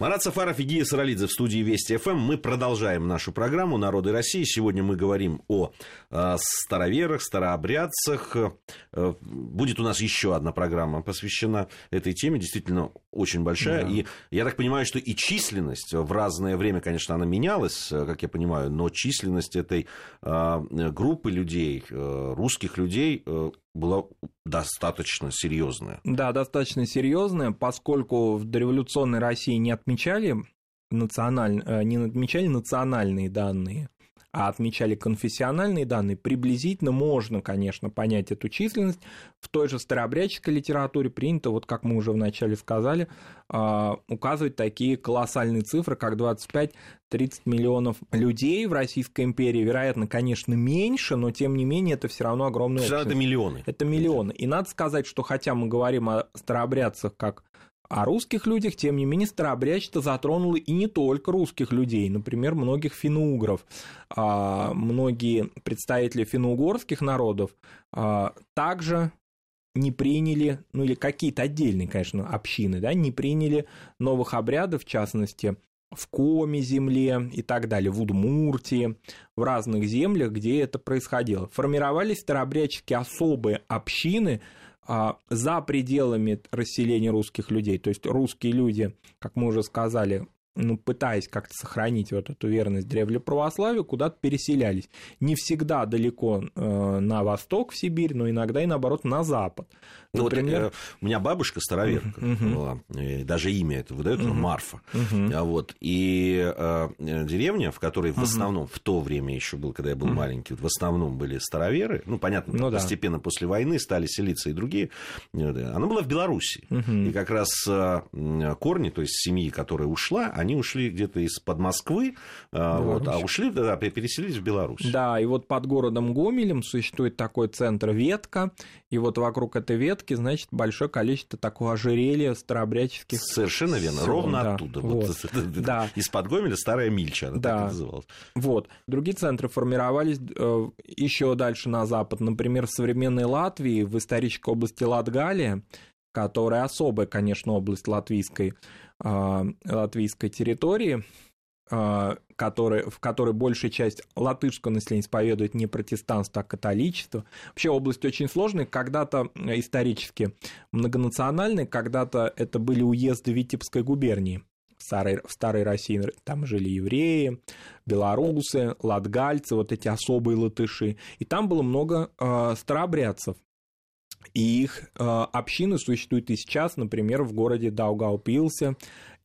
Марат Сафаров и Гия Саралидзе в студии Вести ФМ. Мы продолжаем нашу программу «Народы России». Сегодня мы говорим о э, староверах, старообрядцах. Э, будет у нас еще одна программа, посвящена этой теме. Действительно, очень большая. Да. И я так понимаю, что и численность в разное время, конечно, она менялась, э, как я понимаю, но численность этой э, группы людей, русских людей, была достаточно серьезная. Да, достаточно серьезная, поскольку в дореволюционной России не отмечали, националь... Э, не отмечали национальные данные, а отмечали конфессиональные данные, приблизительно можно, конечно, понять эту численность. В той же старообрядческой литературе принято, вот как мы уже вначале сказали, а, указывать такие колоссальные цифры, как 25-30 миллионов людей в Российской империи. Вероятно, конечно, меньше, но тем не менее это все равно огромное. Все это миллионы. Это миллионы. И надо сказать, что хотя мы говорим о старообрядцах как о русских людях, тем не менее, старообрядчество затронуло и не только русских людей, например, многих финно-угров. А, многие представители финно-угорских народов а, также не приняли, ну или какие-то отдельные, конечно, общины, да, не приняли новых обрядов, в частности, в Коме земле и так далее, в Удмуртии, в разных землях, где это происходило. Формировались старообрядческие особые общины, за пределами расселения русских людей. То есть русские люди, как мы уже сказали, ну, пытаясь как-то сохранить вот эту верность древле православию, куда-то переселялись. Не всегда далеко э, на восток, в Сибирь, но иногда и наоборот на запад. Ну, Например... вот, э, у меня бабушка староверка uh-huh. была, даже имя это выдает, uh-huh. Марфа. Uh-huh. Вот, и э, деревня, в которой в uh-huh. основном, в то время еще был, когда я был uh-huh. маленький, в основном были староверы, ну, понятно, ну, постепенно да. после войны стали селиться и другие, э, она была в Беларуси. Uh-huh. И как раз э, корни, то есть семьи, которая ушла, они ушли где-то из-под Москвы, э, вот, а ушли, да, переселились в Беларусь. Да, и вот под городом Гомелем существует такой центр Ветка, и вот вокруг этой ветки, значит, большое количество такого ожерелья старообрядческих. Совершенно верно, ровно да, оттуда. Вот. Вот. Да. Из-под Гомеля старая Мильча, она да. так и называлась. Вот. Другие центры формировались э, еще дальше на запад. Например, в современной Латвии, в исторической области Латгалия, которая особая, конечно, область латвийской, э, латвийской территории, э, который, в которой большая часть латышского населения исповедует не протестанство, а католичество. Вообще область очень сложная, когда-то исторически многонациональная, когда-то это были уезды Витебской губернии. В старой, в старой России там жили евреи, белорусы, латгальцы, вот эти особые латыши. И там было много э, старообрядцев. И их э, общины существуют и сейчас, например, в городе Даугавпилсе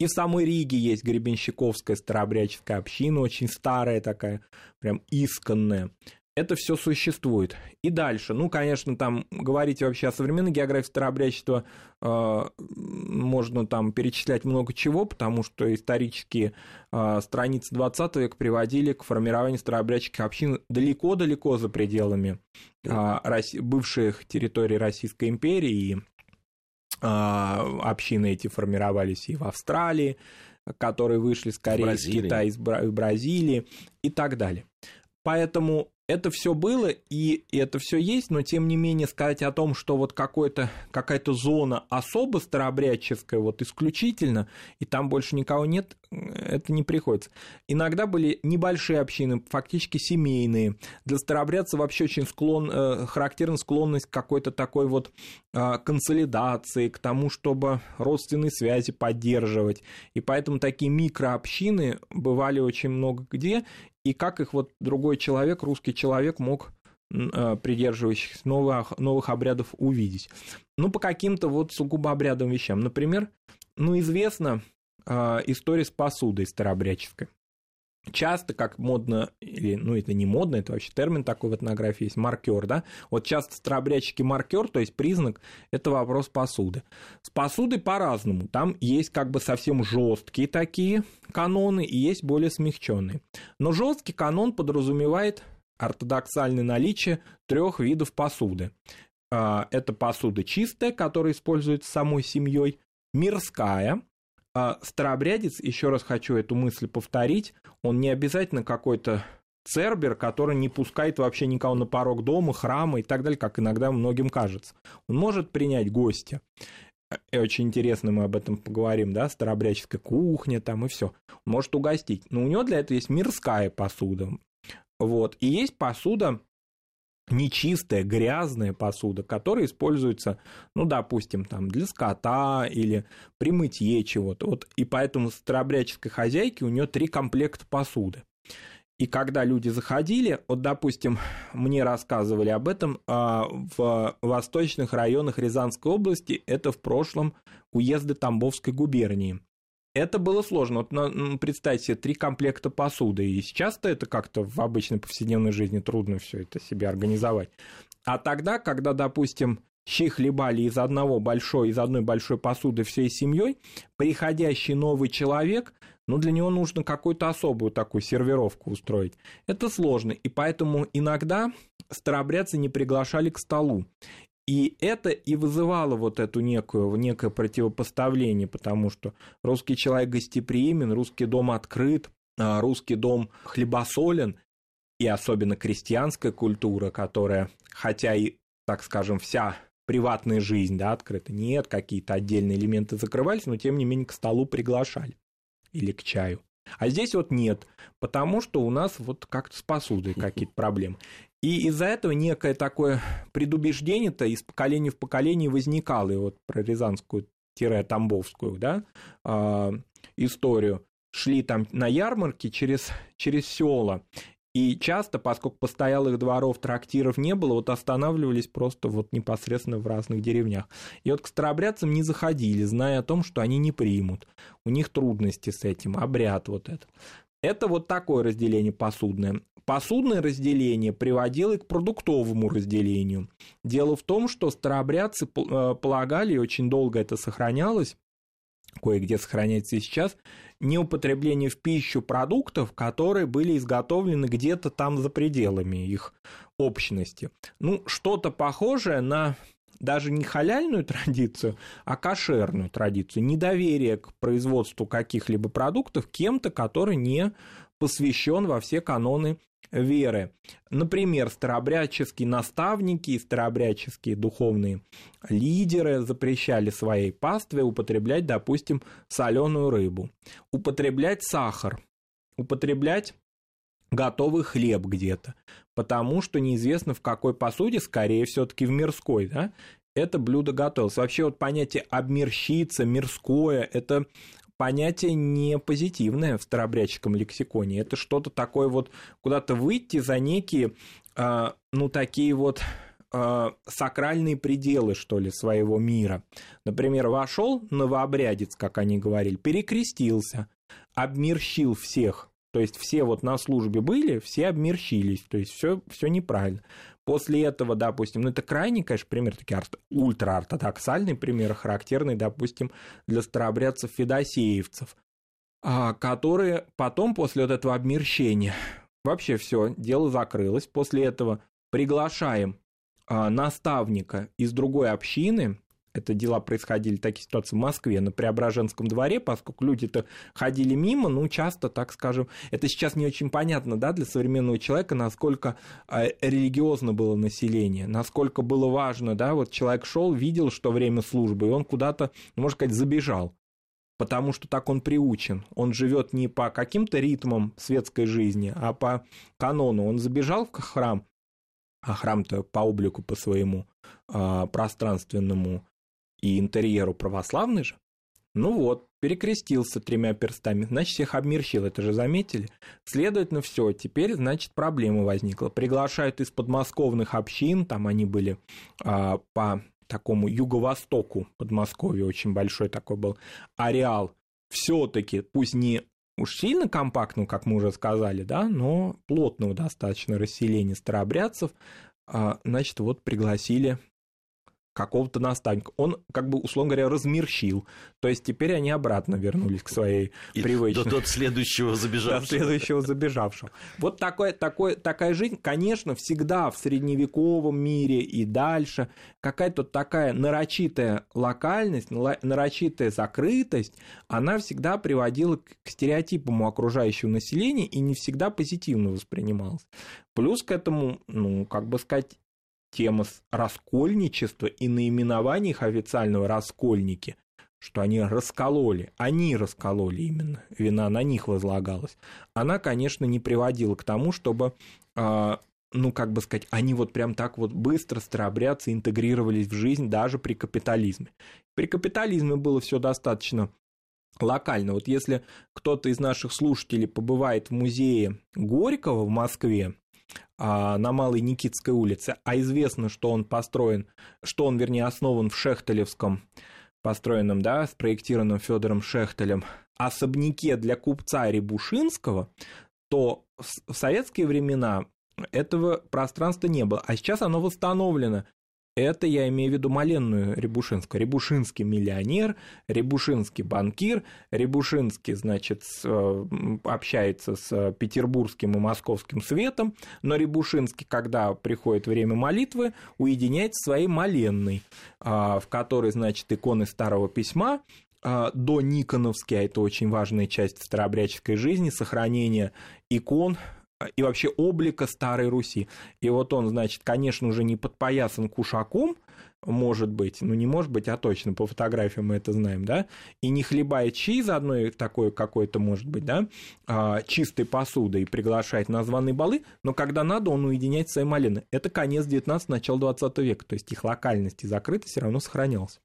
и в самой Риге есть Гребенщиковская старообрядческая община, очень старая такая, прям исконная. Это все существует. И дальше, ну, конечно, там говорить вообще о современной географии старообрядчества э, можно там перечислять много чего, потому что исторические э, страницы 20 века приводили к формированию старообрядческих общин далеко-далеко за пределами э, бывших территорий Российской империи и а, общины эти формировались и в Австралии, которые вышли скорее из Китая, из Бразилии и так далее. Поэтому это все было, и это все есть, но тем не менее сказать о том, что вот какая-то зона особо старообрядческая, вот исключительно, и там больше никого нет, это не приходится. Иногда были небольшие общины, фактически семейные. Для старообрядца вообще очень склон, э, характерна склонность к какой-то такой вот э, консолидации, к тому, чтобы родственные связи поддерживать. И поэтому такие микрообщины бывали очень много где, и как их вот другой человек, русский человек мог э, придерживающихся новых, новых обрядов увидеть. Ну, по каким-то вот сугубо обрядовым вещам. Например, ну, известно э, история с посудой старообрядческой. Часто, как модно, или, ну, это не модно, это вообще термин такой в этнографии есть, маркер, да? Вот часто старообрядчики маркер, то есть признак, это вопрос посуды. С посудой по-разному. Там есть как бы совсем жесткие такие каноны и есть более смягченные. Но жесткий канон подразумевает ортодоксальное наличие трех видов посуды. А, это посуда чистая, которая используется самой семьей, мирская, старообрядец, еще раз хочу эту мысль повторить, он не обязательно какой-то Цербер, который не пускает вообще никого на порог дома, храма и так далее, как иногда многим кажется. Он может принять гостя. И очень интересно, мы об этом поговорим, да, старообрядческая кухня там и все. Может угостить. Но у него для этого есть мирская посуда. Вот. И есть посуда нечистая, грязная посуда, которая используется, ну, допустим, там, для скота или при мытье чего-то. Вот, и поэтому старообрядческой хозяйки у нее три комплекта посуды. И когда люди заходили, вот, допустим, мне рассказывали об этом а, в восточных районах Рязанской области, это в прошлом уезды Тамбовской губернии. Это было сложно. Вот ну, представьте себе три комплекта посуды. И сейчас-то это как-то в обычной повседневной жизни трудно все это себе организовать. А тогда, когда, допустим, щи хлебали из одного большой, из одной большой посуды всей семьей, приходящий новый человек но для него нужно какую-то особую такую сервировку устроить. Это сложно, и поэтому иногда старообрядцы не приглашали к столу. И это и вызывало вот эту некую, некое противопоставление, потому что русский человек гостеприимен, русский дом открыт, а русский дом хлебосолен, и особенно крестьянская культура, которая, хотя и, так скажем, вся приватная жизнь да, открыта, нет, какие-то отдельные элементы закрывались, но тем не менее к столу приглашали или к чаю. А здесь вот нет, потому что у нас вот как-то с посудой какие-то проблемы. И из-за этого некое такое предубеждение-то из поколения в поколение возникало, и вот про Рязанскую-Тамбовскую да, э, историю, шли там на ярмарке через, через села, и часто, поскольку постоялых дворов, трактиров не было, вот останавливались просто вот непосредственно в разных деревнях. И вот к старобрядцам не заходили, зная о том, что они не примут. У них трудности с этим, обряд вот это. Это вот такое разделение посудное. Посудное разделение приводило к продуктовому разделению. Дело в том, что старообрядцы э, полагали, и очень долго это сохранялось, кое-где сохраняется и сейчас, неупотребление в пищу продуктов, которые были изготовлены где-то там за пределами их общности. Ну, что-то похожее на даже не халяльную традицию, а кошерную традицию, недоверие к производству каких-либо продуктов кем-то, который не посвящен во все каноны веры. Например, старообрядческие наставники и старообрядческие духовные лидеры запрещали своей пастве употреблять, допустим, соленую рыбу, употреблять сахар, употреблять готовый хлеб где-то, потому что неизвестно в какой посуде, скорее все-таки в мирской, да, это блюдо готовилось. Вообще вот понятие обмерщиться, мирское, это понятие не позитивное в старообрядческом лексиконе. Это что-то такое вот, куда-то выйти за некие, э, ну, такие вот э, сакральные пределы, что ли, своего мира. Например, вошел новообрядец, как они говорили, перекрестился, обмерщил всех. То есть все вот на службе были, все обмерщились, то есть все, все неправильно. После этого, допустим, ну это крайний, конечно, пример, такие ультраортодоксальный пример, характерный, допустим, для старообрядцев федосеевцев, а, которые потом, после вот этого обмерщения, вообще все, дело закрылось. После этого приглашаем а, наставника из другой общины, это дела происходили, такие ситуации в Москве, на Преображенском дворе, поскольку люди-то ходили мимо, ну, часто, так скажем, это сейчас не очень понятно, да, для современного человека, насколько э, религиозно было население, насколько было важно, да, вот человек шел, видел, что время службы, и он куда-то, ну, можно сказать, забежал, потому что так он приучен. Он живет не по каким-то ритмам светской жизни, а по канону. Он забежал в храм, а храм-то по облику, по своему э, пространственному и интерьеру православный же. Ну вот, перекрестился тремя перстами, значит, всех обмерщил, это же заметили. Следовательно, все, теперь, значит, проблема возникла. Приглашают из подмосковных общин, там они были а, по такому юго-востоку Подмосковья, очень большой такой был ареал. Все-таки, пусть не уж сильно компактно, как мы уже сказали, да, но плотного достаточно расселения старообрядцев, а, значит, вот пригласили какого-то наставника. Он, как бы, условно говоря, размерщил. То есть теперь они обратно вернулись к своей И привычной... До, до следующего забежавшего. До следующего забежавшего. Вот такой, такой, такая жизнь, конечно, всегда в средневековом мире и дальше какая-то такая нарочитая локальность, нарочитая закрытость, она всегда приводила к стереотипам у окружающего населения и не всегда позитивно воспринималась. Плюс к этому, ну, как бы сказать, тема раскольничества и наименование их официального «раскольники», что они раскололи, они раскололи именно, вина на них возлагалась, она, конечно, не приводила к тому, чтобы, а, ну, как бы сказать, они вот прям так вот быстро старообрядцы интегрировались в жизнь даже при капитализме. При капитализме было все достаточно локально. Вот если кто-то из наших слушателей побывает в музее Горького в Москве, на Малой Никитской улице, а известно, что он построен, что он, вернее, основан в Шехтелевском, построенном, да, спроектированном Федором Шехтелем, особняке для купца Рябушинского, то в советские времена этого пространства не было. А сейчас оно восстановлено это я имею в виду Маленную Рябушинскую. Рябушинский миллионер, Рябушинский банкир, Рябушинский, значит, э, общается с петербургским и московским светом, но Рябушинский, когда приходит время молитвы, уединяется своей Маленной, а, в которой, значит, иконы Старого Письма, а, до Никоновский, а это очень важная часть старообрядческой жизни, сохранение икон и вообще облика Старой Руси. И вот он, значит, конечно, уже не подпоясан кушаком, может быть, ну не может быть, а точно, по фотографиям мы это знаем, да, и не хлебает чай заодно такой какой-то, может быть, да, а, чистой посудой приглашает на званые балы, но когда надо, он уединяет свои малины. Это конец 19 начало 20 века, то есть их локальность и закрытость все равно сохранялась.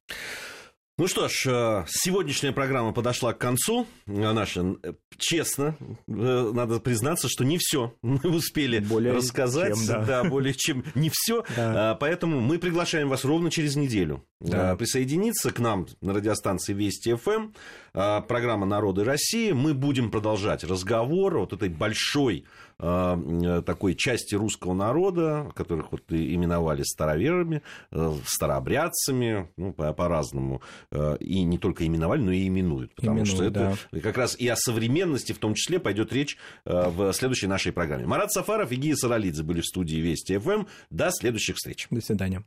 Ну что ж, э, сегодняшняя программа подошла к концу. Э, наша, э, честно, надо признаться, что не все мы успели более рассказать. Чем, да. да, более чем не все. Да. Поэтому мы приглашаем вас ровно через неделю да. присоединиться к нам на радиостанции Вести ФМ. А, программа Народы России. Мы будем продолжать разговор вот этой большой а, такой части русского народа, которых вот именовали староверами, э, старообрядцами, ну, по-разному. Э, и не только именовали, но и именуют. Потому Именуют, что это да. как раз и о современности в том числе пойдет речь э, в следующей нашей программе. Марат Сафаров и Гия Саралидзе были в студии Вести ФМ. До следующих встреч. До свидания.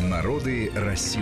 Народы